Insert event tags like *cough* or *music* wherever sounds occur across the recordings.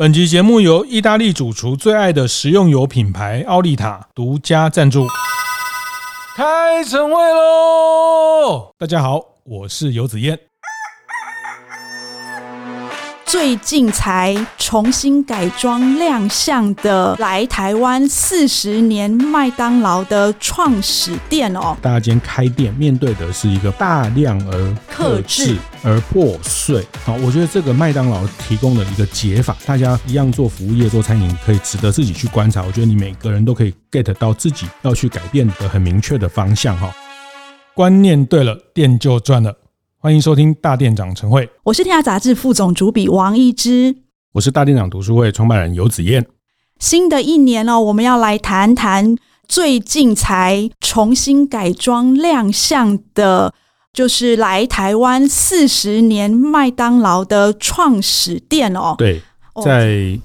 本集节目由意大利主厨最爱的食用油品牌奥利塔独家赞助。开晨会喽！大家好，我是游子彦。最近才重新改装亮相的来台湾四十年麦当劳的创始店哦，大家今天开店面对的是一个大量而克制而破碎。好，我觉得这个麦当劳提供的一个解法，大家一样做服务业做餐饮，可以值得自己去观察。我觉得你每个人都可以 get 到自己要去改变的很明确的方向哈。观念对了，店就赚了。欢迎收听大店长晨会，我是天下杂志副总主笔王一之，我是大店长读书会创办人游子燕。新的一年哦，我们要来谈谈最近才重新改装亮相的，就是来台湾四十年麦当劳的创始店哦。对，在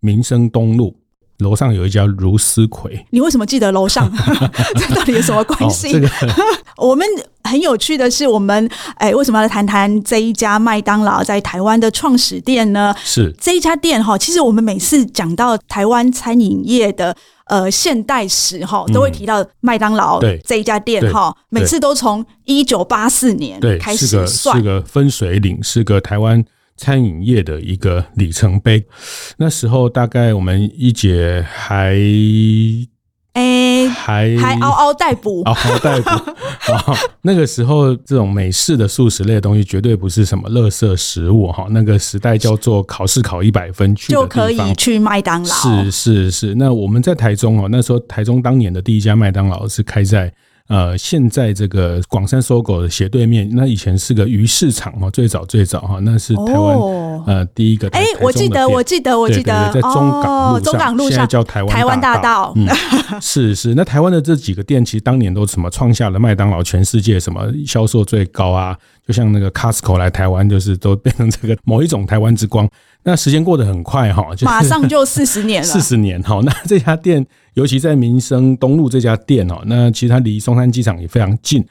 民生东路。楼上有一家如丝葵，你为什么记得楼上？*laughs* 这到底有什么关系？*laughs* 我们很有趣的是，我们哎，为什么要来谈谈这一家麦当劳在台湾的创始店呢？是这一家店哈，其实我们每次讲到台湾餐饮业的呃现代史哈，都会提到麦当劳这一家店哈，每次都从一九八四年开始算，是个分水岭，是个台湾。餐饮业的一个里程碑，那时候大概我们一姐还，哎，还还嗷嗷待哺，嗷嗷待哺。*laughs* 那个时候，这种美式的素食类的东西绝对不是什么垃圾食物哈。那个时代叫做考试考一百分去就可以去麦当劳。是是是。那我们在台中哦，那时候台中当年的第一家麦当劳是开在。呃，现在这个广三 SOGO 的斜对面，那以前是个鱼市场嘛，最早最早哈，那是台湾、哦、呃第一个。哎，我记得，我记得，我记得，在中港路上，中港路上现在叫台湾台湾大道。嗯，是是，那台湾的这几个店，其实当年都什么创下了麦当劳全世界什么销售最高啊，就像那个 Costco 来台湾，就是都变成这个某一种台湾之光。那时间过得很快哈，就马上就四十年了。四十年哈，那这家店，尤其在民生东路这家店哦，那其实它离松山机场也非常近。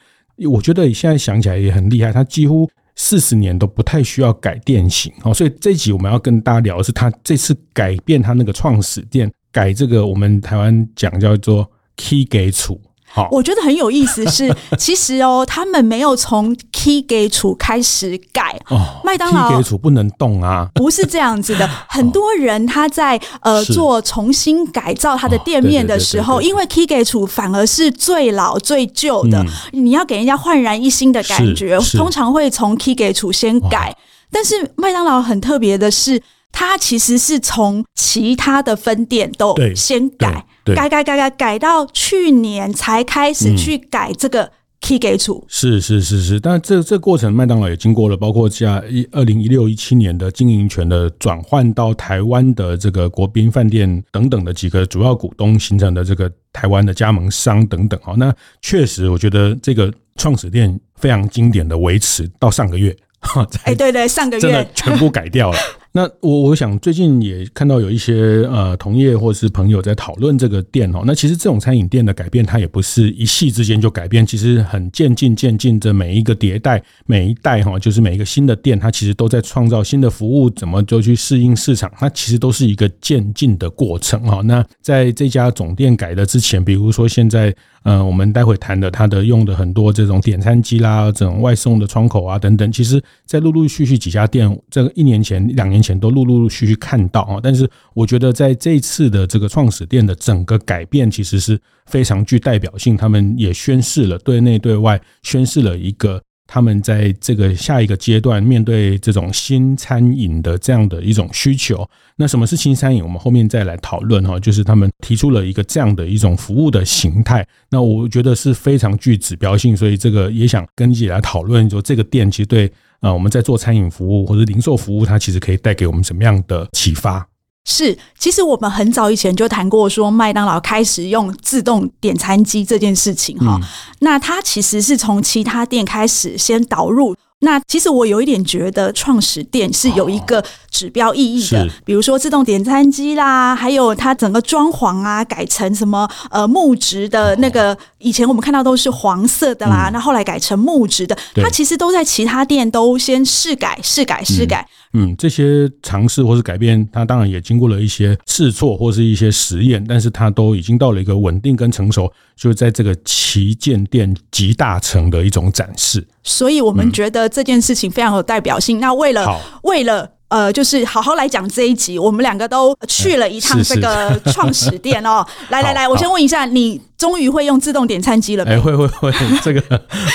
我觉得现在想起来也很厉害，它几乎四十年都不太需要改店型哦。所以这一集我们要跟大家聊的是，它这次改变它那个创始店，改这个我们台湾讲叫做起家厝。好。我觉得很有意思是，是 *laughs* 其实哦，他们没有从起家厝开始改。哦，麦当劳起家厝不能动啊，不是这样子的。*laughs* 很多人他在呃做重新改造他的店面的时候，因为起家厝反而是最老最旧的，嗯，你要给人家焕然一新的感觉，通常会从起家厝先改。但是麦当劳很特别的是，它其实是从其他的分店都先改。改改改改改到去年才开始去改这个起家厝，是是是是，但这这过程麦当劳也经过了，包括像一二零一六一七年的经营权的转换到台湾的这个国宾饭店等等的几个主要股东形成的这个台湾的加盟商等等。哦，那确实我觉得这个创始店非常经典的维持到上个月，*laughs* 哎对对，上个月。真的全部改掉了。那我我想最近也看到有一些呃同业或是朋友在讨论这个店哦。那其实这种餐饮店的改变，它也不是一夕之间就改变，其实很渐进渐进的每一个迭代，每一代哈，就是每一个新的店，它其实都在创造新的服务，怎么就去适应市场，它其实都是一个渐进的过程哈。那在这家总店改的之前，比如说现在。嗯，我们待会谈的，它的用的很多这种点餐机啦，这种外送的窗口啊等等，其实，在陆陆续续几家店，这个一年前、两年前都陆陆续续看到啊。但是，我觉得在这一次的这个创始店的整个改变，其实是非常具代表性。他们也宣示了对内对外宣示了一个。他们在这个下一个阶段面对这种新餐饮的这样的一种需求，那什么是新餐饮？我们后面再来讨论哈。就是他们提出了一个这样的一种服务的形态，那我觉得是非常具指标性，所以这个也想跟一起来讨论，说这个店其实对啊我们在做餐饮服务或者零售服务，它其实可以带给我们什么样的启发？是，其实我们很早以前就谈过，说麦当劳开始用自动点餐机这件事情哈、嗯。那它其实是从其他店开始先导入。那其实我有一点觉得，创始店是有一个指标意义的，比如说自动点餐机啦，还有它整个装潢啊，改成什么呃木质的那个，以前我们看到都是黄色的啦，那后来改成木质的，它其实都在其他店都先试改、试改、试改。嗯，这些尝试或是改变，它当然也经过了一些试错或是一些实验，但是它都已经到了一个稳定跟成熟，就是在这个旗舰店集大成的一种展示。所以我们觉得这件事情非常有代表性。嗯、那为了为了。呃，就是好好来讲这一集，我们两个都去了一趟这个创始店哦。*laughs* 来来来，我先问一下，你终于会用自动点餐机了没？哎，会 *laughs* 会会，这个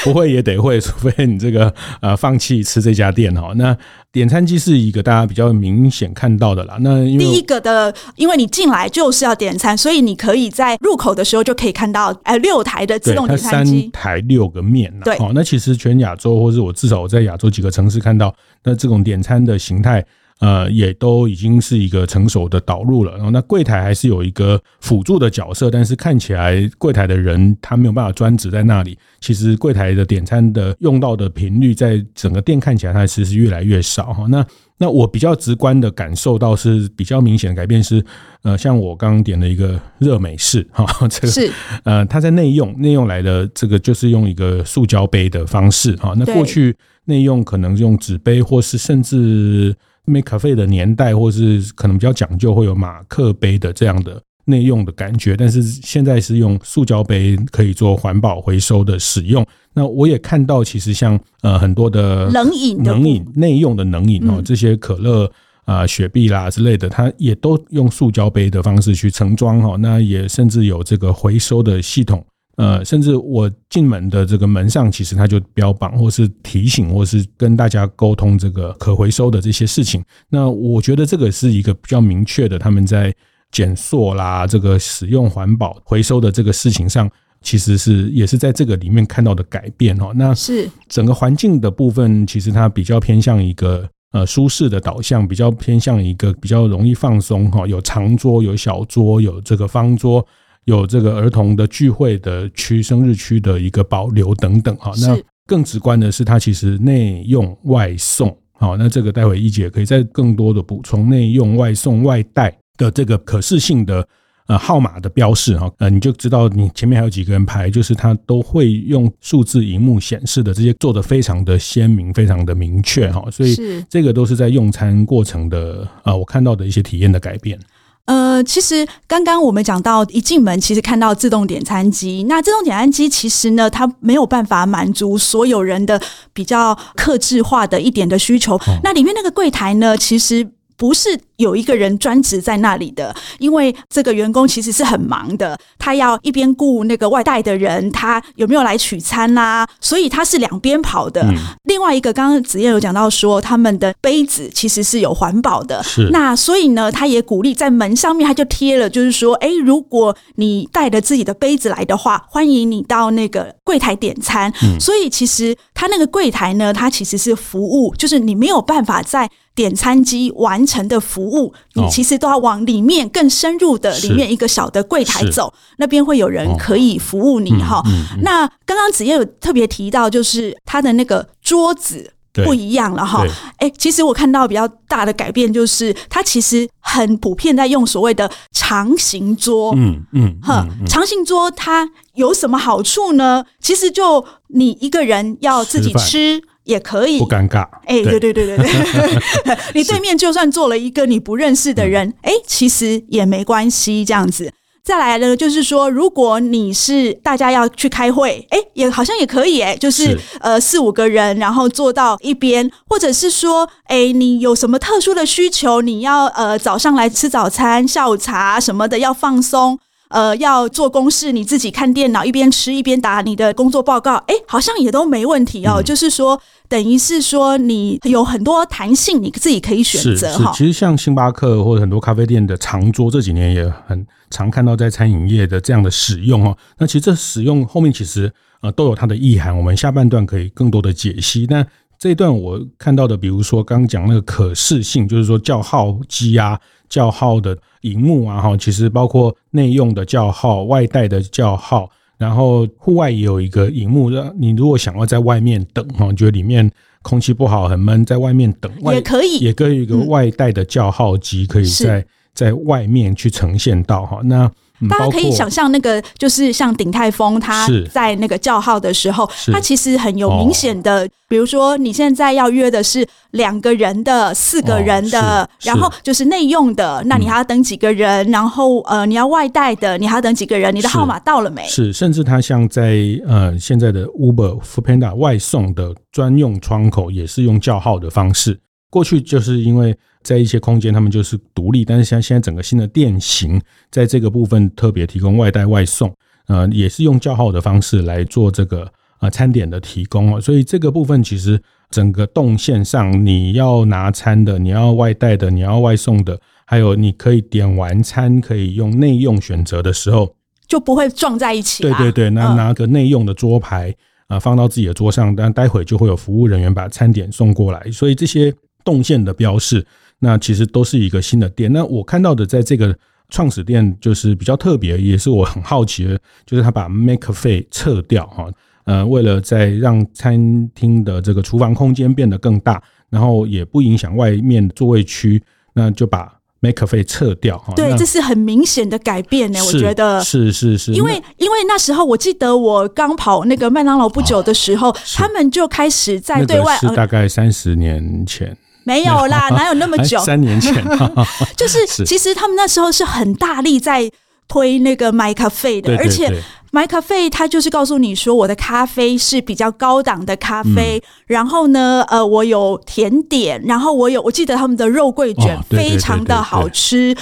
不会也得会，除非你这个呃放弃吃这家店哦。那点餐机是一个大家比较明显看到的啦。那因为第一个的，因为你进来就是要点餐，所以你可以在入口的时候就可以看到，哎，六台的自动点餐机，三台六个面。对，好，那其实全亚洲，或是我至少我在亚洲几个城市看到。那这种点餐的形态，呃，也都已经是一个成熟的导入了。然后，那柜台还是有一个辅助的角色，但是看起来柜台的人他没有办法专职在那里。其实柜台的点餐的用到的频率，在整个店看起来它其实是越来越少哈。那那我比较直观的感受到是比较明显的改变是，呃，像我刚刚点了一个热美式哈，这个是呃，它在内用内用来的这个就是用一个塑胶杯的方式哈。那过去。内用可能用纸杯，或是甚至 make cafe 的年代，或是可能比较讲究，会有马克杯的这样的内用的感觉。但是现在是用塑胶杯，可以做环保回收的使用。那我也看到，其实像呃很多的冷饮、冷饮内用的冷饮哦，这些可乐啊、雪碧啦之类的，它也都用塑胶杯的方式去盛装哈。那也甚至有这个回收的系统。呃，甚至我进门的这个门上，其实它就标榜，或是提醒，或是跟大家沟通这个可回收的这些事情。那我觉得这个是一个比较明确的，他们在减塑啦，这个使用环保回收的这个事情上，其实是也是在这个里面看到的改变哦。那是整个环境的部分，其实它比较偏向一个呃舒适的导向，比较偏向一个比较容易放松哈，有长桌，有小桌，有这个方桌。有这个儿童的聚会的区、生日区的一个保留等等哈，那更直观的是，它其实内用外送，好，那这个待会一姐可以再更多的补充，内用外送外带的这个可视性的呃号码的标示哈，呃，你就知道你前面还有几个人排，就是它都会用数字荧幕显示的这些做得非常的鲜明，非常的明确哈，所以这个都是在用餐过程的啊，我看到的一些体验的改变。呃，其实刚刚我们讲到一进门，其实看到自动点餐机。那自动点餐机其实呢，它没有办法满足所有人的比较克制化的一点的需求。那里面那个柜台呢，其实不是。有一个人专职在那里的，因为这个员工其实是很忙的，他要一边顾那个外带的人，他有没有来取餐啦、啊，所以他是两边跑的。嗯、另外一个，刚刚子燕有讲到说，他们的杯子其实是有环保的，是那所以呢，他也鼓励在门上面他就贴了，就是说，哎，如果你带着自己的杯子来的话，欢迎你到那个柜台点餐。嗯、所以其实他那个柜台呢，它其实是服务，就是你没有办法在点餐机完成的服务。服务你其实都要往里面更深入的里面一个小的柜台走，那边会有人可以服务你哈。那刚刚子夜有特别提到，就是他的那个桌子不一样了哈。哎，其实我看到比较大的改变就是，他其实很普遍在用所谓的长形桌。嗯嗯，哈，长形桌它有什么好处呢？其实就你一个人要自己吃。也可以不尴尬，哎、欸，对对对对对，*laughs* *laughs* 你对面就算坐了一个你不认识的人，哎、欸，其实也没关系，这样子。再来呢，就是说，如果你是大家要去开会，哎、欸，也好像也可以、欸，哎，就是，是呃四五个人，然后坐到一边，或者是说，哎、欸，你有什么特殊的需求，你要呃早上来吃早餐、下午茶什么的，要放松。呃，要做公事，你自己看电脑，一边吃一边打你的工作报告，哎，好像也都没问题哦。嗯、就是说，等于是说，你有很多弹性，你自己可以选择哈。其实像星巴克或者很多咖啡店的长桌，这几年也很常看到在餐饮业的这样的使用哈。那其实这使用后面其实呃都有它的意涵，我们下半段可以更多的解析。那这一段我看到的，比如说刚刚讲那个可视性，就是说叫号机啊。叫号的荧幕啊，哈，其实包括内用的叫号、外带的叫号，然后户外也有一个荧幕，让你如果想要在外面等，哈，觉得里面空气不好、很闷，在外面等，也可以，也可以有一个外带的叫号机，可以在在外面去呈现到哈。那大家可以想象，那个就是像鼎泰丰，他在那个叫号的时候，他其实很有明显的，哦、比如说你现在要约的是两个人的、四个人的，哦、然后就是内用的，那你还要等几个人？嗯、然后呃，你要外带的，你还要等几个人？你的号码到了没？是，甚至他像在呃现在的 Uber、Foodpanda 外送的专用窗口，也是用叫号的方式。过去就是因为。在一些空间，他们就是独立，但是像现在整个新的店型，在这个部分特别提供外带外送，呃，也是用叫号的方式来做这个呃餐点的提供哦。所以这个部分其实整个动线上，你要拿餐的，你要外带的，你要外送的，还有你可以点完餐可以用内用选择的时候，就不会撞在一起。对对对，那拿个内用的桌牌啊，放到自己的桌上，但待会就会有服务人员把餐点送过来。所以这些动线的标示。那其实都是一个新的店。那我看到的，在这个创始店就是比较特别，也是我很好奇的，就是他把 McCafe 撤掉哈，呃，为了在让餐厅的这个厨房空间变得更大，然后也不影响外面座位区，那就把 McCafe 撤掉哈。对，这是很明显的改变呢，我觉得是是是，因为因为那时候我记得我刚跑那个麦当劳不久的时候，他们就开始在对外，是大概三十年前。没有啦，哪有那么久？三年前，*laughs* *laughs* 就是其实他们那时候是很大力在推那个 McCafe 的，而且 McCafe 它就是告诉你说，我的咖啡是比较高档的咖啡，然后呢，呃，我有甜点，然后我有，我记得他们的肉桂卷非常的好吃。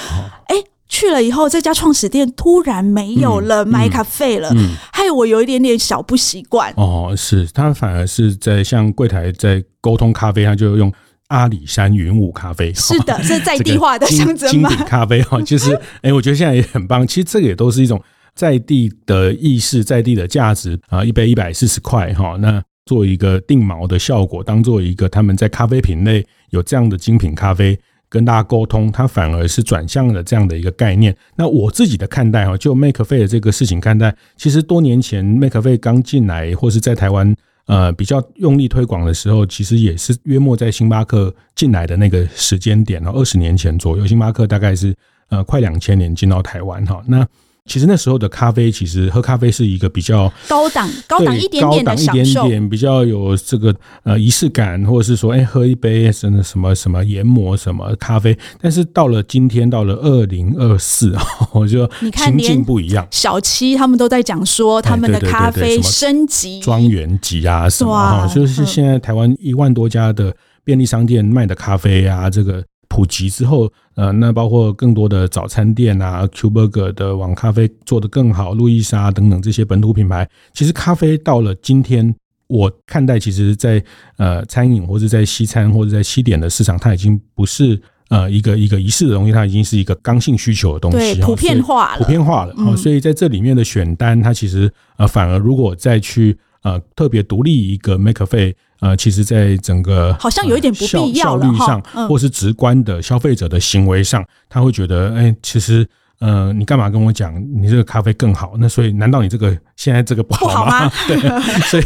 哎，去了以后，这家创始店突然没有了 McCafe 了，害我有一点点小不习惯。哦，是他反而是在向柜台在沟通咖啡，他就用。阿里山云雾咖啡 *laughs* 是的，*laughs* 是在地化的象征吗？精品咖啡哈，就是 *laughs* 哎，我觉得现在也很棒。其实这个也都是一种在地的意识，在地的价值啊。一杯一百四十块哈，那做一个定锚的效果，当做一个他们在咖啡品类有这样的精品咖啡跟大家沟通，它反而是转向了这样的一个概念。那我自己的看待哈，就 McCafe 的这个事情看待，其实多年前 McCafe 刚进来或是在台湾。呃，比较用力推广的时候，其实也是约莫在星巴克进来的那个时间点，二十年前左右，星巴克大概是呃快两千年进到台湾哈，那。其实那时候的咖啡，其实喝咖啡是一个比较高档、高档一点点的享受，一点点比较有这个呃仪式感，或者是说，哎，喝一杯什么什么什么研磨什么咖啡。但是到了今天，到了二零二四，*laughs* 我就情境不一样。小七他们都在讲说，他们的咖啡升级，庄园级啊什么哈，就是现在台湾一万多家的便利商店卖的咖啡啊，这个。普及之后，呃，那包括更多的早餐店啊，Q Burger 的网咖啡做得更好，路易莎等等这些本土品牌，其实咖啡到了今天，我看待其实在呃餐饮或者在西餐或者在西点的市场，它已经不是呃一个一个仪式的东西，它已经是一个刚性需求的东西，对，普遍化了，普遍化了。嗯，所以在这里面的选单，它其实呃反而如果再去呃特别独立一个 McCafe。呃，其实，在整个好像有一点不必要了效率上，或是直观的消费者的行为上，他会觉得，哎，其实，呃，你干嘛跟我讲你这个咖啡更好？那所以，难道你这个现在这个不好吗？*laughs* 对，所以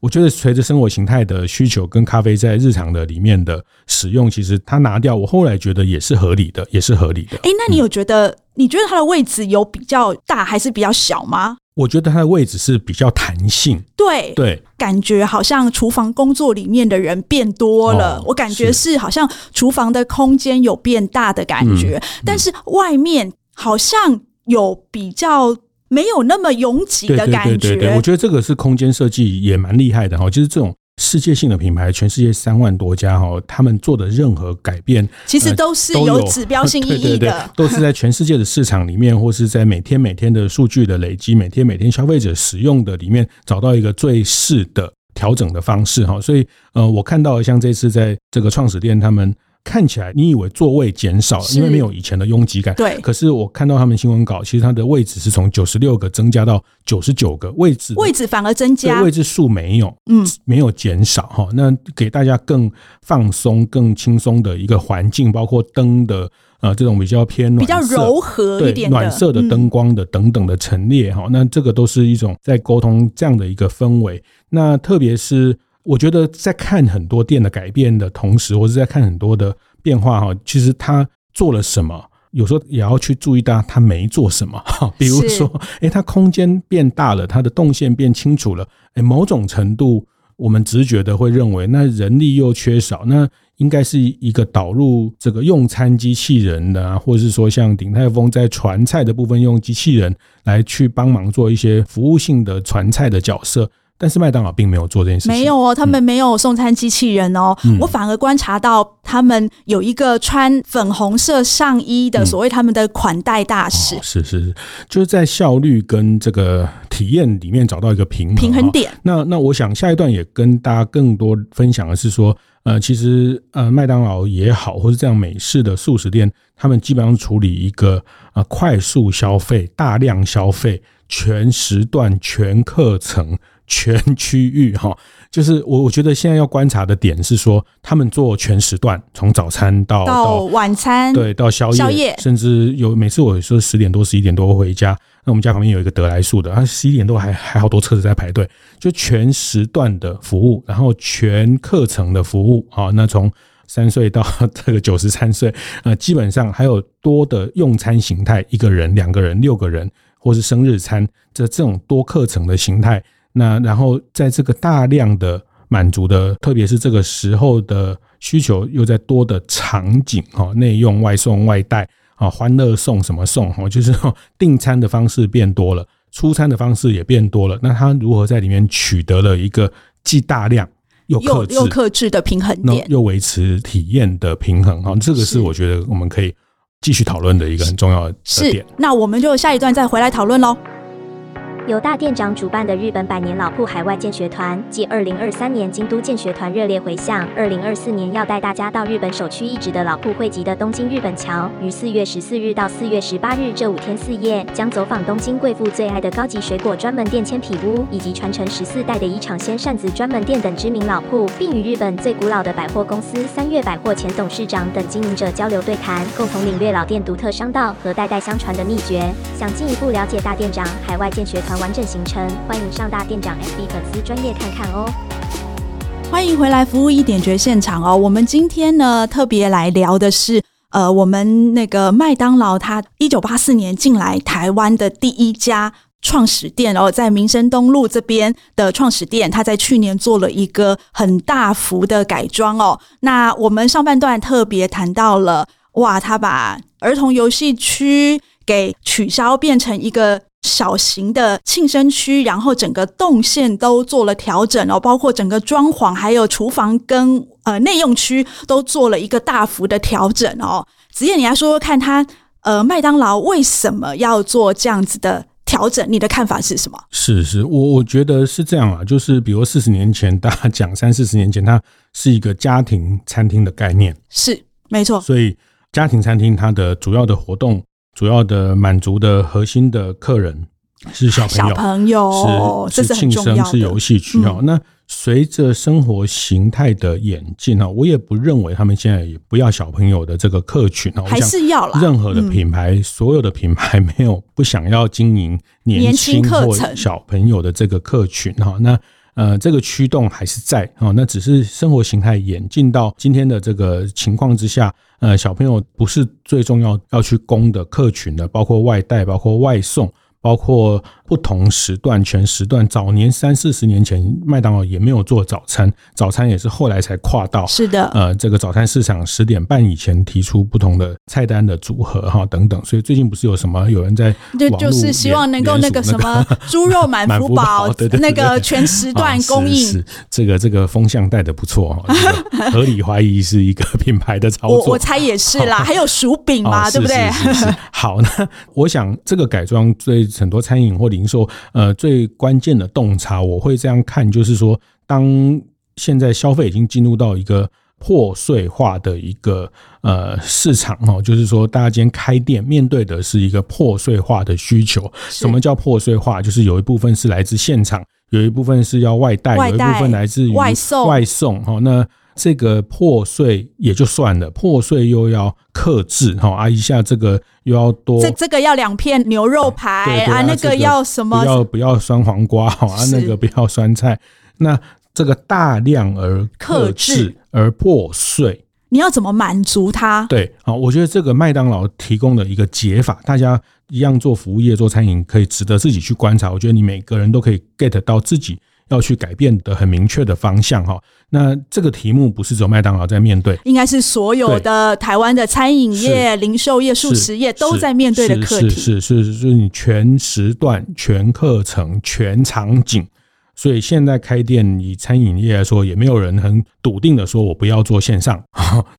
我觉得，随着生活形态的需求跟咖啡在日常的里面的使用，其实它拿掉，我后来觉得也是合理的，也是合理的。哎，那你有觉得？你觉得它的位置有比较大还是比较小吗？我觉得它的位置是比较弹性，对对，感觉好像厨房工作里面的人变多了，哦、我感觉是好像厨房的空间有变大的感觉，嗯嗯、但是外面好像有比较没有那么拥挤的感觉。对对对对对，我觉得这个是空间设计也蛮厉害的哈，就是这种。世界性的品牌，全世界三万多家哈，他们做的任何改变，其实都是有指标性 *laughs* 意义的，对对对，*laughs* 都是在全世界的市场里面，或是在每天每天的数据的累积，每天每天消费者使用的里面，找到一个最适的调整的方式哈。所以，呃，我看到像这次在这个创始店他们。看起来你以为座位减少了，因为没有以前的拥挤感。对，可是我看到他们新闻稿，其实它的位置是从九十六个增加到九十九个位置，位置反而增加，位置数没有，嗯，没有减少哈。那给大家更放松、更轻松的一个环境，包括灯的呃这种比较偏暖、比较柔和一点、暖色的灯光的等等的陈列哈。那这个都是一种在沟通这样的一个氛围。那特别是。我觉得在看很多店的改变的同时，或是在看很多的变化哈，其实他做了什么，有时候也要去注意到他没做什么哈，*laughs* 比如说，哎、欸，他空间变大了，他的动线变清楚了，哎、欸，某种程度我们直觉的会认为，那人力又缺少，那应该是一个导入这个用餐机器人的，或者是说像鼎泰丰在传菜的部分用机器人来去帮忙做一些服务性的传菜的角色。但是麦当劳并没有做这件事情，没有哦，他们没有送餐机器人哦。嗯、我反而观察到他们有一个穿粉红色上衣的所谓他们的款待大使，嗯哦、是是是，就是在效率跟这个体验里面找到一个平衡平衡点。那那我想下一段也跟大家更多分享的是说，呃，其实呃麦当劳也好，或是这样美式的素食店，他们基本上处理一个呃快速消费、大量消费、全时段、全课程。全区域哈，就是我我觉得现在要观察的点是说，他们做全时段，从早餐到到晚餐，对，到宵夜，宵夜，甚至有每次我说十点多、十一点多回家，那我们家旁边有一个得来速的，他十一点多还还好多车子在排队，就全时段的服务，然后全课程的服务啊，那从三岁到 *laughs* 这个九十三岁，呃，基本上还有多的用餐形态，一个人、两个人、六个人，或是生日餐，这这种多课程的形态。那然后在这个大量的满足的，特别是这个时候的需求，又在多的场景哈，内用、外送、外带啊，欢乐送什么送哈，就是订餐的方式变多了，出餐的方式也变多了。那他如何在里面取得了一个既大量又又克制的平衡点，又维持体验的平衡哈？这个是我觉得我们可以继续讨论的一个很重要的点。是，那我们就下一段再回来讨论喽。由大店长主办的日本百年老铺海外建学团，继二零二三年京都建学团热烈回响，二零二四年要带大家到日本首屈一指的老铺汇集的东京日本桥，于四月十四日到四月十八日这五天四夜，将走访东京贵妇最爱的高级水果专门店千匹屋，以及传承十四代的宜场鲜扇子专门店等知名老铺，并与日本最古老的百货公司三越百货前董事长等经营者交流对谈，共同领略老店独特商道和代代相传的秘诀。想进一步了解大店长海外建学团完整行程，欢迎上大店长 FB 粉丝专业看看哦。欢迎回来服务一点绝现场哦。我们今天呢特别来聊的是，呃，我们那个麦当劳，它一九八四年进来台湾的第一家创始店哦，在民生东路这边的创始店，它在去年做了一个很大幅的改装哦。那我们上半段特别谈到了，哇，他把儿童游戏区给取消，变成一个。小型的庆生区，然后整个动线都做了调整哦，包括整个装潢，还有厨房跟呃内用区都做了一个大幅的调整哦。子燕，你来说说看，他呃麦当劳为什么要做这样子的调整？你的看法是什么？是是，我我觉得是这样啊，就是比如四十年前，大家讲三四十年前，它是一个家庭餐厅的概念，是没错。所以家庭餐厅它的主要的活动。主要的满足的核心的客人是小朋友，小朋友是是庆生是游戏区哦。那随着生活形态的演进啊，我也不认为他们现在也不要小朋友的这个客群啊，还是要了。任何的品牌，所有的品牌没有不想要经营年轻或小朋友的这个客群哈。那呃，这个驱动还是在啊，那只是生活形态演进到今天的这个情况之下。呃，小朋友不是最重要要去供的客群的，包括外带，包括外送。包括不同时段、全时段。早年三四十年前，麦当劳也没有做早餐，早餐也是后来才跨到。是的，呃，这个早餐市场十点半以前提出不同的菜单的组合哈等等。所以最近不是有什么有人在就就是希望能够那个什么 *laughs* 猪肉满福宝，那个全时段供应。是这个这个风向带的不错哈，*laughs* 合理怀疑是一个品牌的操作。我我猜也是啦，还有薯饼嘛，对不对？好，那我想这个改装对。很多餐饮或零售，呃，最关键的洞察，我会这样看，就是说，当现在消费已经进入到一个破碎化的一个呃市场哈，就是说，大家今天开店面对的是一个破碎化的需求。什么叫破碎化？就是有一部分是来自现场，有一部分是要外带，有一部分来自于外送。外送哈，那。这个破碎也就算了，破碎又要克制哈啊，一下这个又要多，这这个要两片牛肉排啊，那个要什么？不要不要酸黄瓜 *laughs* 哈啊，那个不要酸菜。那这个大量而克制而破碎，你要怎么满足他？对，好，我觉得这个麦当劳提供的一个解法，大家一样做服务业、做餐饮，可以值得自己去观察。我觉得你每个人都可以 get 到自己要去改变的很明确的方向哈。那这个题目不是只有麦当劳在面对，应该是所有的台湾的餐饮业、零售业、速食业都在面对的课题。是是是，是，就是你全时段、全课程、全场景。所以现在开店，以餐饮业来说，也没有人很笃定的说，我不要做线上。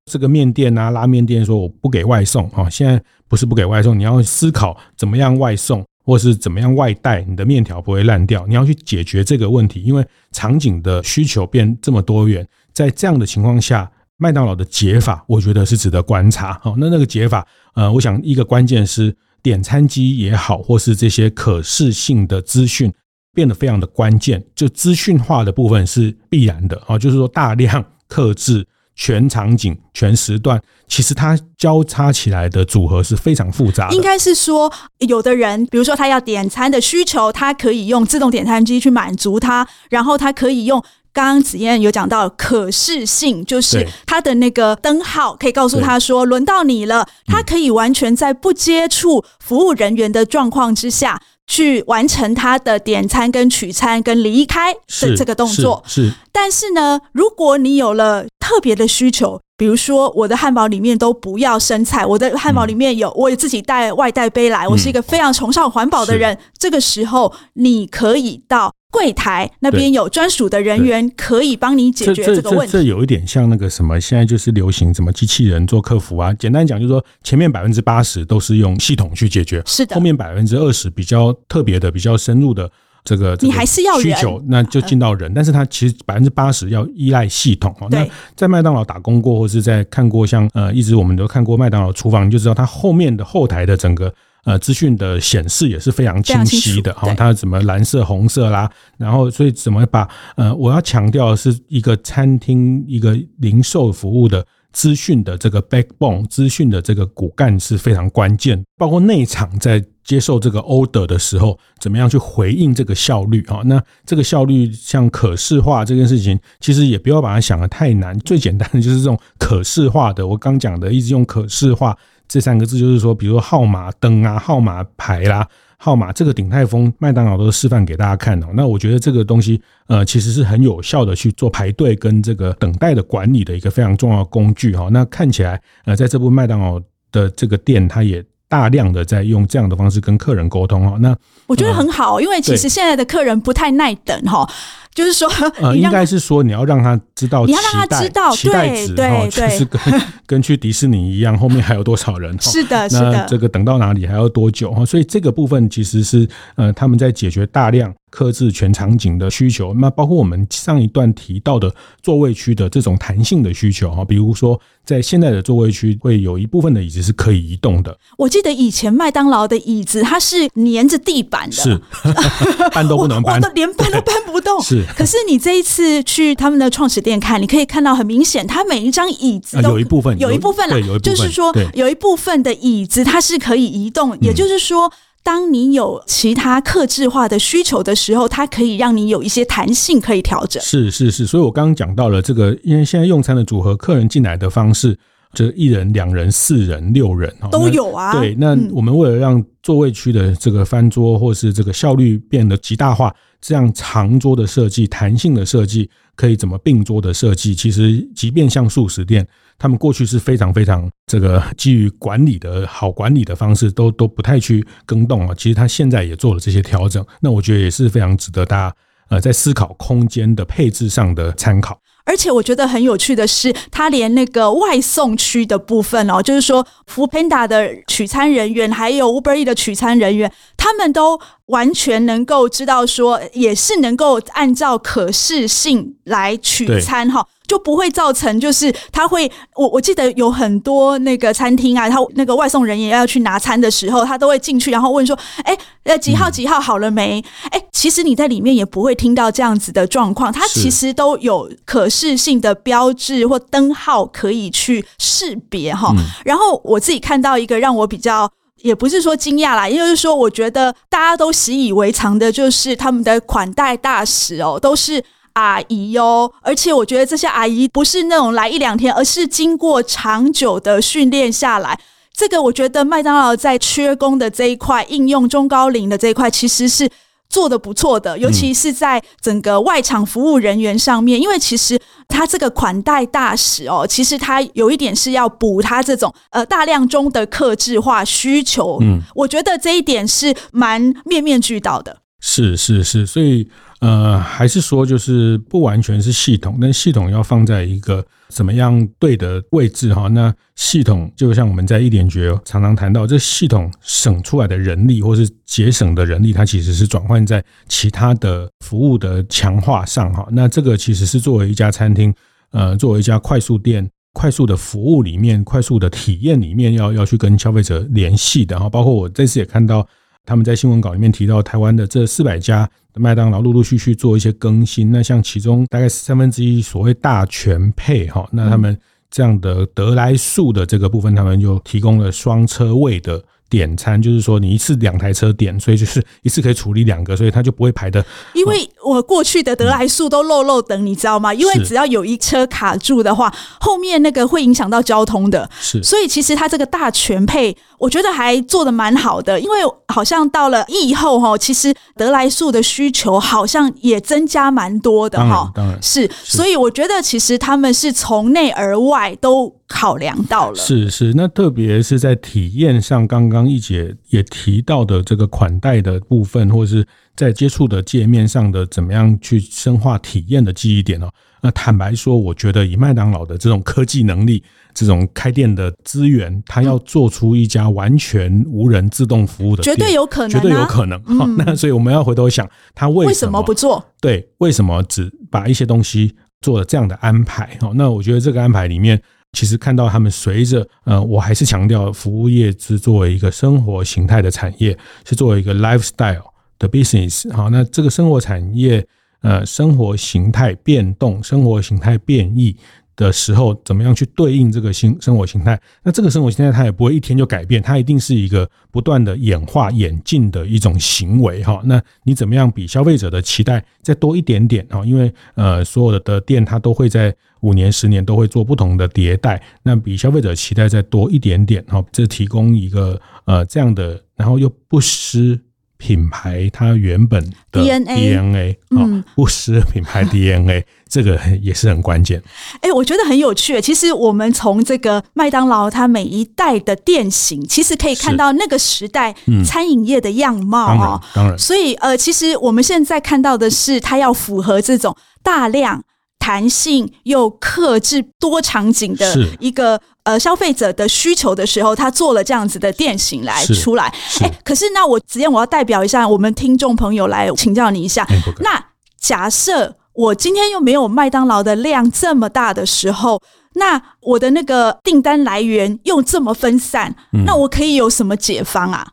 这个面店啊，拉面店说我不给外送啊。现在不是不给外送，你要思考怎么样外送，或是怎么样外带，你的面条不会烂掉。你要去解决这个问题，因为场景的需求变这么多元，在这样的情况下，麦当劳的解法，我觉得是值得观察。好，那那个解法，呃，我想一个关键是点餐机也好，或是这些可视性的资讯。变得非常的关键，就资讯化的部分是必然的啊，就是说大量 *laughs* 克制全场景、全时段，其实它交叉起来的组合是非常复杂的。应该是说，有的人，比如说他要点餐的需求，他可以用自动点餐机去满足他，然后他可以用刚刚子燕有讲到可视性，就是他的那个灯号可以告诉他说轮到你了，他可以完全在不接触服务人员的状况之下。去完成他的点餐跟取餐跟离开的这个动作是，是。但是呢，如果你有了特别的需求，比如说我的汉堡里面都不要生菜，我的汉堡里面有我也自己带外带杯来，我是一个非常崇尚环保的人。这个时候，你可以到。柜台那边有专属的人员可以帮你解决这个问题。这这有一点像那个什么，现在就是流行什么机器人做客服啊。简单讲就是说，前面百分之八十都是用系统去解决，是的。后面百分之二十比较特别的、比较深入的这个，你还是要需求，那就进到人。但是它其实百分之八十要依赖系统。那在麦当劳打工过，或是在看过像呃，一直我们都看过麦当劳厨房，你就知道它后面的后台的整个。呃，资讯的显示也是非常清晰的哈，它怎么蓝色、红色啦，然后所以怎么把呃，我要强调的是一个餐厅一个零售服务的资讯的这个 backbone，资讯的这个骨干是非常关键，包括内场在接受这个 order 的时候，怎么样去回应这个效率啊？那这个效率像可视化这件事情，其实也不要把它想得太难，最简单的就是这种可视化的，我刚讲的一直用可视化。这三个字就是说，比如说号码灯啊、号码牌啦、号码，这个鼎泰丰、麦当劳都示范给大家看哦。那我觉得这个东西，呃，其实是很有效的去做排队跟这个等待的管理的一个非常重要的工具哈。那看起来，呃，在这部麦当劳的这个店，它也大量的在用这样的方式跟客人沟通哈。那我觉得很好，因为其实现在的客人不太耐等哈。就是说，呃，*laughs* 应该是说你要让他知道，你要让他知道，期待值，对对，就是跟 *laughs* 跟去迪士尼一样，后面还有多少人？是的，是的，这个等到哪里还要多久？哈，所以这个部分其实是呃，他们在解决大量。克制全场景的需求，那包括我们上一段提到的座位区的这种弹性的需求哈，比如说在现在的座位区会有一部分的椅子是可以移动的。我记得以前麦当劳的椅子它是粘着地板的，是 *laughs* 搬都不能搬，我都连搬都搬不动。是，可是你这一次去他们的创始店看，你可以看到很明显，它每一张椅子都有一部分，有一部分了，就是说有一部分的椅子它是可以移动，也就是说。当你有其他克制化的需求的时候，它可以让你有一些弹性可以调整。是是是，所以我刚刚讲到了这个，因为现在用餐的组合，客人进来的方式，这一人、两人、四人、六人都有啊。对，那我们为了让座位区的这个翻桌或是这个效率变得极大化，这样长桌的设计、弹性的设计，可以怎么并桌的设计，其实即便像素食店。他们过去是非常非常这个基于管理的好管理的方式，都都不太去更动啊。其实他现在也做了这些调整，那我觉得也是非常值得大家呃在思考空间的配置上的参考。而且我觉得很有趣的是，他连那个外送区的部分哦，就是说，Foodpanda 的取餐人员还有 Uber E 的取餐人员，他们都完全能够知道说，也是能够按照可视性来取餐哈。就不会造成，就是他会，我我记得有很多那个餐厅啊，他那个外送人员要去拿餐的时候，他都会进去，然后问说，哎，呃，几号几号好了没？哎，其实你在里面也不会听到这样子的状况，它其实都有可视性的标志或灯号可以去识别哈。然后我自己看到一个让我比较，也不是说惊讶啦，也就是说，我觉得大家都习以为常的，就是他们的款待大使哦，都是。阿姨哟。而且我觉得这些阿姨不是那种来一两天，而是经过长久的训练下来。这个我觉得麦当劳在缺工的这一块，应用中高龄的这一块，其实是。做的不错的，尤其是在整个外场服务人员上面，嗯、因为其实他这个款待大使哦，其实他有一点是要补他这种呃大量中的克制化需求。嗯，我觉得这一点是蛮面面俱到的。是是是，所以呃，还是说就是不完全是系统，但系统要放在一个怎么样对的位置哈？那系统就像我们在一点绝常常谈到，这系统省出来的人力或是节省的人力，它其实是转换在其他的服务的强化上哈。那这个其实是作为一家餐厅，呃，作为一家快速店，快速的服务里面，快速的体验里面，要要去跟消费者联系的哈。包括我这次也看到。他们在新闻稿里面提到，台湾的这四百家麦当劳陆陆续续做一些更新。那像其中大概三分之一所谓大全配哈，那他们这样的得来速的这个部分，他们就提供了双车位的。点餐就是说，你一次两台车点，所以就是一次可以处理两个，所以他就不会排的。因为我过去的得来速都漏漏等，你知道吗？因为只要有一车卡住的话，后面那个会影响到交通的。是，所以其实他这个大全配，我觉得还做的蛮好的。因为好像到了疫后哈，其实得来速的需求好像也增加蛮多的哈。当然是，所以我觉得其实他们是从内而外都考量到了。是是，那特别是在体验上，刚刚。刚一姐也提到的这个款待的部分，或者是在接触的界面上的怎么样去深化体验的记忆点哦。那坦白说，我觉得以麦当劳的这种科技能力、这种开店的资源，它要做出一家完全无人自动服务的店，绝对有可能，绝对有可能。好，*laughs* 那所以我们要回头想，它为什么不做？对，为什么只把一些东西做了这样的安排？哦，那我觉得这个安排里面。其实看到他们随着呃，我还是强调服务业是作为一个生活形态的产业，是作为一个 lifestyle 的 business。好，那这个生活产业呃，生活形态变动、生活形态变异的时候，怎么样去对应这个新生活形态？那这个生活形态它也不会一天就改变，它一定是一个不断的演化演进的一种行为哈。那你怎么样比消费者的期待再多一点点啊？因为呃，所有的的店它都会在。五年、十年都会做不同的迭代，那比消费者期待再多一点点，哈，这提供一个呃这样的，然后又不失品牌它原本的 *laughs* DNA，嗯，不失品牌 DNA，*laughs* 这个也是很关键。哎，我觉得很有趣。其实我们从这个麦当劳它每一代的店型，其实可以看到那个时代餐饮业的样貌啊。当然，所以呃，其实我们现在看到的是，它要符合这种大量。弹性又克制多场景的一个呃消费者的需求的时候，他做了这样子的店型来出来。哎，可是那我子燕，我要代表一下我们听众朋友来请教你一下。那假设我今天又没有麦当劳的量这么大的时候，那我的那个订单来源又这么分散，那我可以有什么解方啊？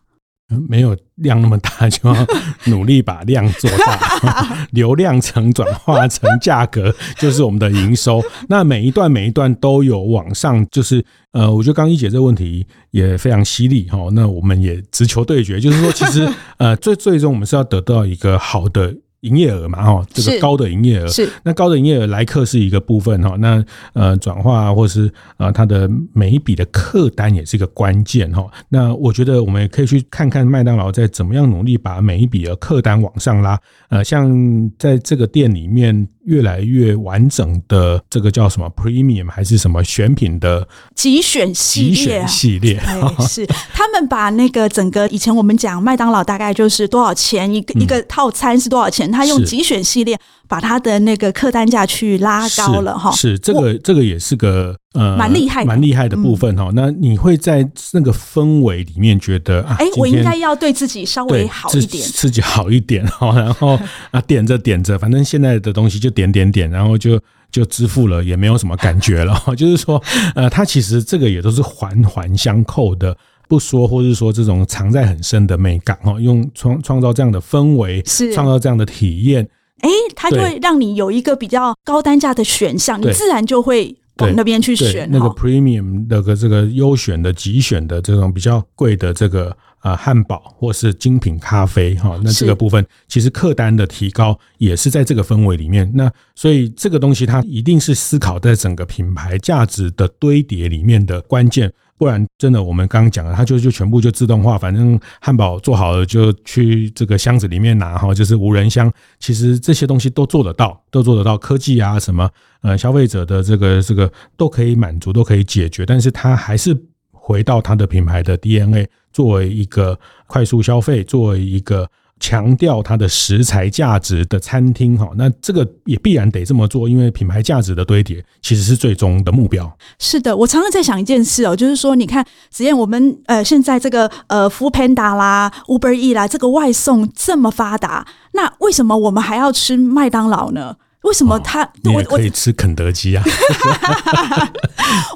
没有量那么大，就要努力把量做大，*laughs* 流量层转化成价格，就是我们的营收。那每一段每一段都有往上，就是呃，我觉得刚一姐这个问题也非常犀利哈。那我们也直球对决，就是说，其实呃，最最终我们是要得到一个好的。营业额嘛，哈，这个高的营业额是那高的营业额来客是一个部分哈，那呃转化或是啊它的每一笔的客单也是一个关键哈。那我觉得我们也可以去看看麦当劳在怎么样努力把每一笔的客单往上拉。呃，像在这个店里面越来越完整的这个叫什么 Premium 还是什么选品的集选系列系列。*laughs* 是。他们把那个整个以前我们讲麦当劳大概就是多少钱一个一个套餐是多少钱。他用集选系列把他的那个客单价去拉高了哈，是这个这个也是个呃蛮厉害蛮厉害的部分哈。那你会在那个氛围里面觉得啊，哎，我应该要对自己稍微好一点，自己好一点哈。*laughs* 然后啊，点着点着，反正现在的东西就点点点，然后就就支付了，也没有什么感觉了。*laughs* 就是说，呃，它其实这个也都是环环相扣的。不说，或是说这种藏在很深的美感哦，用创创造这样的氛围，是创造这样的体验，哎，它就会让你有一个比较高单价的选项，你自然就会往那边去选。那个 premium 那个这个优选的、极选的这种比较贵的这个啊汉堡或是精品咖啡哈，那这个部分其实客单的提高也是在这个氛围里面。那所以这个东西它一定是思考在整个品牌价值的堆叠里面的关键。不然，真的，我们刚刚讲了，它就就全部就自动化，反正汉堡做好了就去这个箱子里面拿哈，就是无人箱。其实这些东西都做得到，都做得到，科技啊什么，呃，消费者的这个这个都可以满足，都可以解决。但是它还是回到它的品牌的 DNA，作为一个快速消费，作为一个。强调它的食材价值的餐厅，哈，那这个也必然得这么做，因为品牌价值的堆叠其实是最终的目标。是的，我常常在想一件事哦，就是说，你看，子燕，我们呃现在这个呃 f o o Panda 啦、Uber E 啦，这个外送这么发达，那为什么我们还要吃麦当劳呢？为什么他？你也可以吃肯德基啊，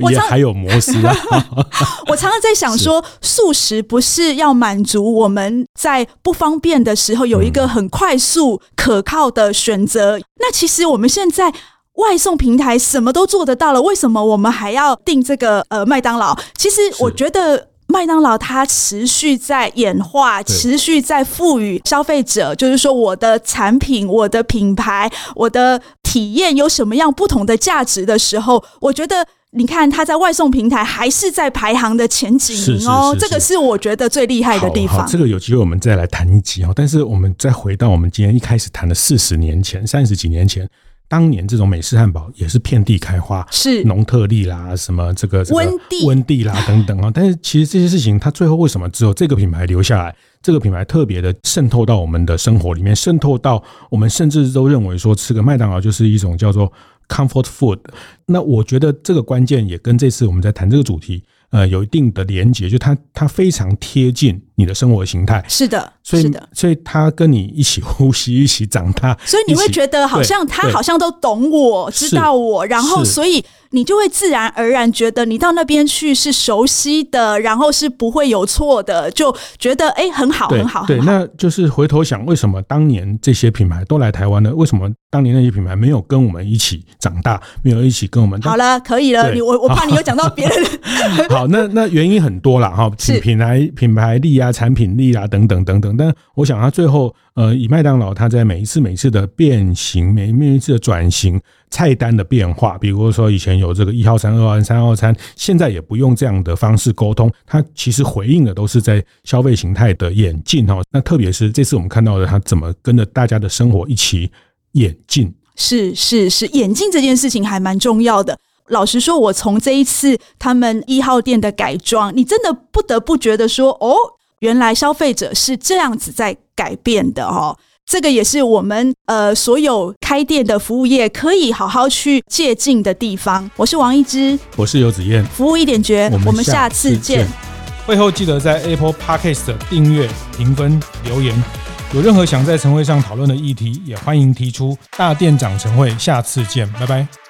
我 *laughs* 也还有摩斯啊。*laughs* 我常常在想说，素食不是要满足我们在不方便的时候有一个很快速可靠的选择。那其实我们现在外送平台什么都做得到了，为什么我们还要订这个呃麦当劳？其实我觉得。麦当劳它持续在演化，持续在赋予消费者，就是说我的产品、我的品牌、我的体验有什么样不同的价值的时候，我觉得你看它在外送平台还是在排行的前几名哦，这个是我觉得最厉害的地方。这个有机会我们再来谈一集哦。但是我们再回到我们今天一开始谈的四十年前、三十几年前。当年这种美式汉堡也是遍地开花，是农特利啦，什么这个温蒂温蒂啦等等啊。但是其实这些事情，它最后为什么只有这个品牌留下来？这个品牌特别的渗透到我们的生活里面，渗透到我们甚至都认为说吃个麦当劳就是一种叫做 comfort food。那我觉得这个关键也跟这次我们在谈这个主题。呃，有一定的连结，就它它非常贴近你的生活形态，是的，所以是的，所以他跟你一起呼吸，一起长大，所以你会觉得好像他好像都懂我，知道我，然后所以你就会自然而然觉得你到那边去是熟悉的，然后是不会有错的，就觉得哎很好很好。对，那就是回头想，为什么当年这些品牌都来台湾呢？为什么当年那些品牌没有跟我们一起长大，没有一起跟我们？好了，可以了，你我我怕你又讲到别人。*laughs* 好，那那原因很多了，哈，*laughs* 品品牌品牌力啊，产品力啊，等等等等。但我想，他最后，呃，以麦当劳，他在每一次每一次的变形，每每一次的转型，菜单的变化，比如说以前有这个一号餐、二号餐、三号餐，现在也不用这样的方式沟通，它其实回应的都是在消费形态的演进哈。那特别是这次我们看到的，它怎么跟着大家的生活一起演进？是是是，演进这件事情还蛮重要的。老实说，我从这一次他们一号店的改装，你真的不得不觉得说，哦，原来消费者是这样子在改变的哦。这个也是我们呃所有开店的服务业可以好好去借鉴的地方。我是王一之，我是游子燕，服务一点绝，我们下次见。会后记得在 Apple Podcast 订阅、评分、留言。有任何想在晨会上讨论的议题，也欢迎提出。大店长晨会，下次见，拜拜。